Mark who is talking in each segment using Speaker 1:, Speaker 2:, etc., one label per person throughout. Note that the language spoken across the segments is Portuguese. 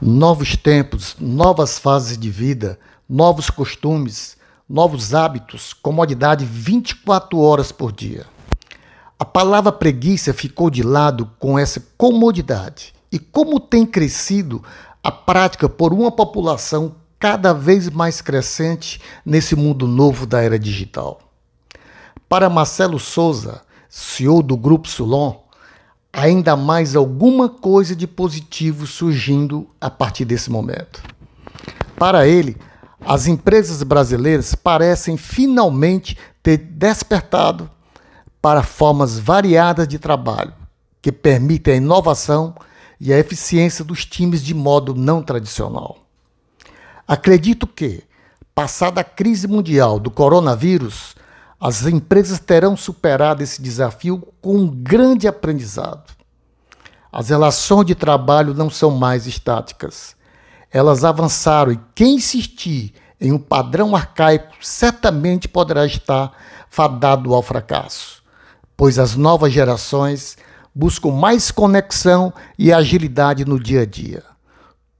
Speaker 1: Novos tempos, novas fases de vida, novos costumes, novos hábitos, comodidade 24 horas por dia. A palavra preguiça ficou de lado com essa comodidade. E como tem crescido a prática por uma população cada vez mais crescente nesse mundo novo da era digital. Para Marcelo Souza, CEO do Grupo Sulon, ainda mais alguma coisa de positivo surgindo a partir desse momento. Para ele, as empresas brasileiras parecem finalmente ter despertado para formas variadas de trabalho que permitem a inovação e a eficiência dos times de modo não tradicional. Acredito que, passada a crise mundial do coronavírus, as empresas terão superado esse desafio com um grande aprendizado. As relações de trabalho não são mais estáticas. Elas avançaram e quem insistir em um padrão arcaico certamente poderá estar fadado ao fracasso, pois as novas gerações buscam mais conexão e agilidade no dia a dia.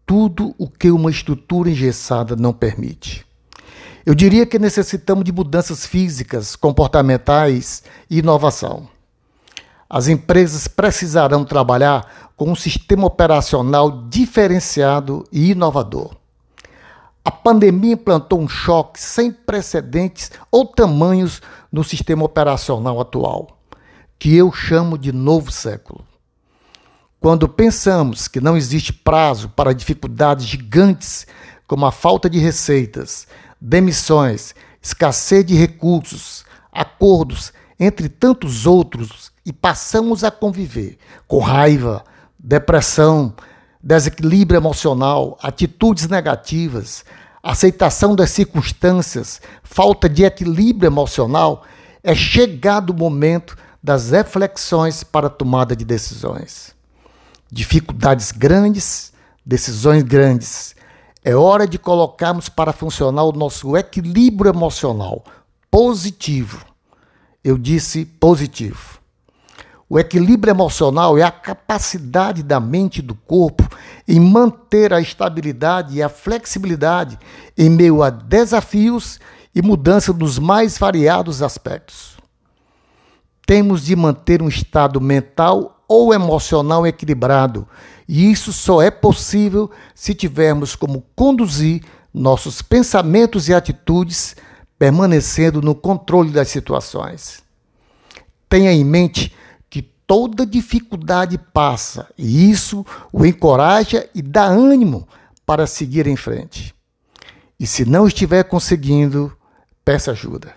Speaker 1: Tudo o que uma estrutura engessada não permite. Eu diria que necessitamos de mudanças físicas, comportamentais e inovação. As empresas precisarão trabalhar com um sistema operacional diferenciado e inovador. A pandemia implantou um choque sem precedentes ou tamanhos no sistema operacional atual, que eu chamo de novo século. Quando pensamos que não existe prazo para dificuldades gigantes como a falta de receitas, demissões, escassez de recursos, acordos, entre tantos outros, e passamos a conviver com raiva, depressão, desequilíbrio emocional, atitudes negativas, aceitação das circunstâncias, falta de equilíbrio emocional, é chegado o momento das reflexões para a tomada de decisões. Dificuldades grandes, decisões grandes, é hora de colocarmos para funcionar o nosso equilíbrio emocional positivo. Eu disse positivo. O equilíbrio emocional é a capacidade da mente e do corpo em manter a estabilidade e a flexibilidade em meio a desafios e mudança dos mais variados aspectos. Temos de manter um estado mental ou emocional equilibrado e isso só é possível se tivermos como conduzir nossos pensamentos e atitudes permanecendo no controle das situações. Tenha em mente que toda dificuldade passa e isso o encoraja e dá ânimo para seguir em frente. E se não estiver conseguindo, peça ajuda.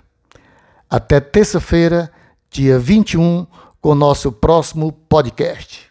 Speaker 1: Até terça-feira, dia 21, com o nosso próximo podcast.